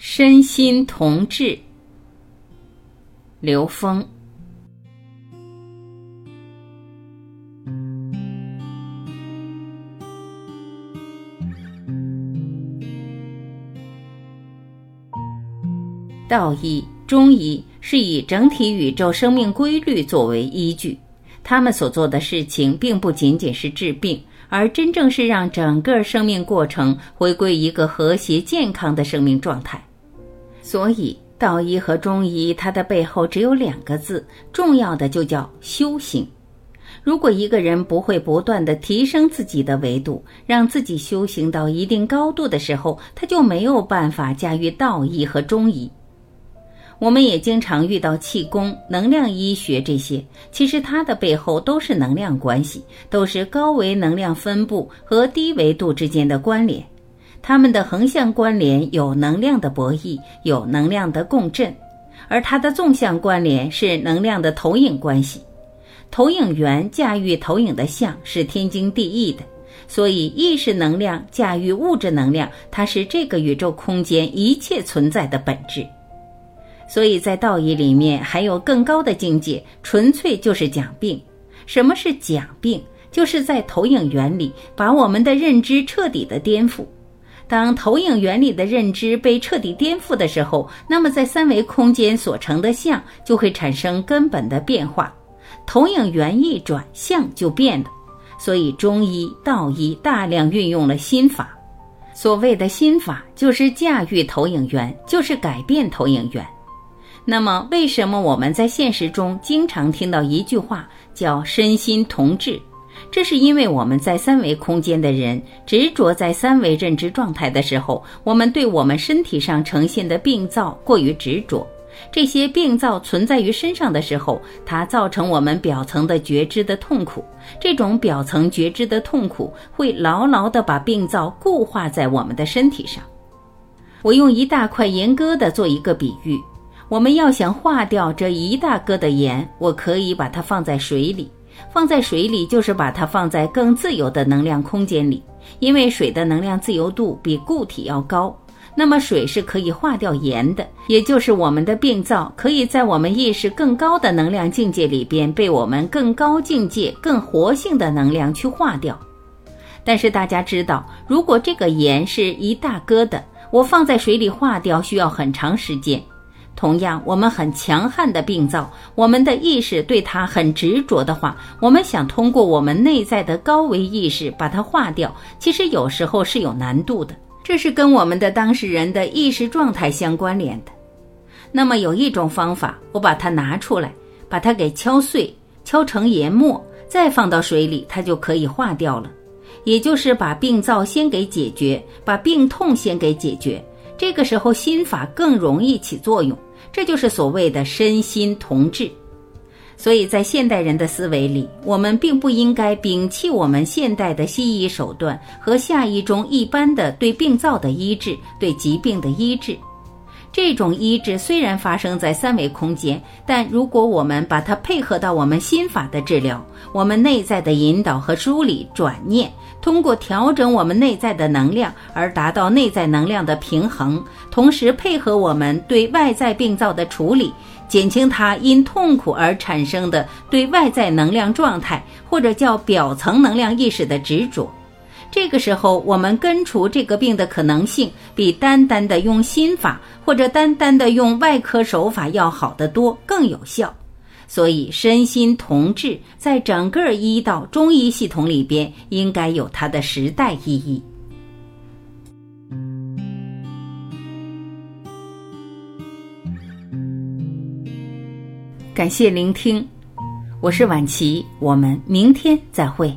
身心同治。刘峰。道医、中医是以整体宇宙生命规律作为依据，他们所做的事情并不仅仅是治病。而真正是让整个生命过程回归一个和谐健康的生命状态，所以道医和中医它的背后只有两个字，重要的就叫修行。如果一个人不会不断的提升自己的维度，让自己修行到一定高度的时候，他就没有办法驾驭道医和中医。我们也经常遇到气功、能量医学这些，其实它的背后都是能量关系，都是高维能量分布和低维度之间的关联。它们的横向关联有能量的博弈，有能量的共振，而它的纵向关联是能量的投影关系。投影源驾驭投影的像是天经地义的，所以意识能量驾驭物质能量，它是这个宇宙空间一切存在的本质。所以在道义里面还有更高的境界，纯粹就是讲病。什么是讲病？就是在投影原理把我们的认知彻底的颠覆。当投影原理的认知被彻底颠覆的时候，那么在三维空间所成的像就会产生根本的变化。投影源一转，相就变了。所以中医、道医大量运用了心法。所谓的心法，就是驾驭投影源，就是改变投影源。那么，为什么我们在现实中经常听到一句话叫“身心同治”？这是因为我们在三维空间的人执着在三维认知状态的时候，我们对我们身体上呈现的病灶过于执着。这些病灶存在于身上的时候，它造成我们表层的觉知的痛苦。这种表层觉知的痛苦会牢牢地把病灶固化在我们的身体上。我用一大块盐疙瘩做一个比喻。我们要想化掉这一大疙瘩盐，我可以把它放在水里，放在水里就是把它放在更自由的能量空间里，因为水的能量自由度比固体要高。那么水是可以化掉盐的，也就是我们的病灶可以在我们意识更高的能量境界里边被我们更高境界、更活性的能量去化掉。但是大家知道，如果这个盐是一大疙瘩，我放在水里化掉需要很长时间。同样，我们很强悍的病灶，我们的意识对它很执着的话，我们想通过我们内在的高维意识把它化掉，其实有时候是有难度的。这是跟我们的当事人的意识状态相关联的。那么有一种方法，我把它拿出来，把它给敲碎，敲成研末，再放到水里，它就可以化掉了。也就是把病灶先给解决，把病痛先给解决，这个时候心法更容易起作用。这就是所谓的身心同治，所以在现代人的思维里，我们并不应该摒弃我们现代的西医手段和下医中一般的对病灶的医治、对疾病的医治。这种医治虽然发生在三维空间，但如果我们把它配合到我们心法的治疗，我们内在的引导和梳理、转念。通过调整我们内在的能量而达到内在能量的平衡，同时配合我们对外在病灶的处理，减轻它因痛苦而产生的对外在能量状态或者叫表层能量意识的执着。这个时候，我们根除这个病的可能性，比单单的用心法或者单单的用外科手法要好得多，更有效。所以，身心同治，在整个医道中医系统里边，应该有它的时代意义。感谢聆听，我是晚琪，我们明天再会。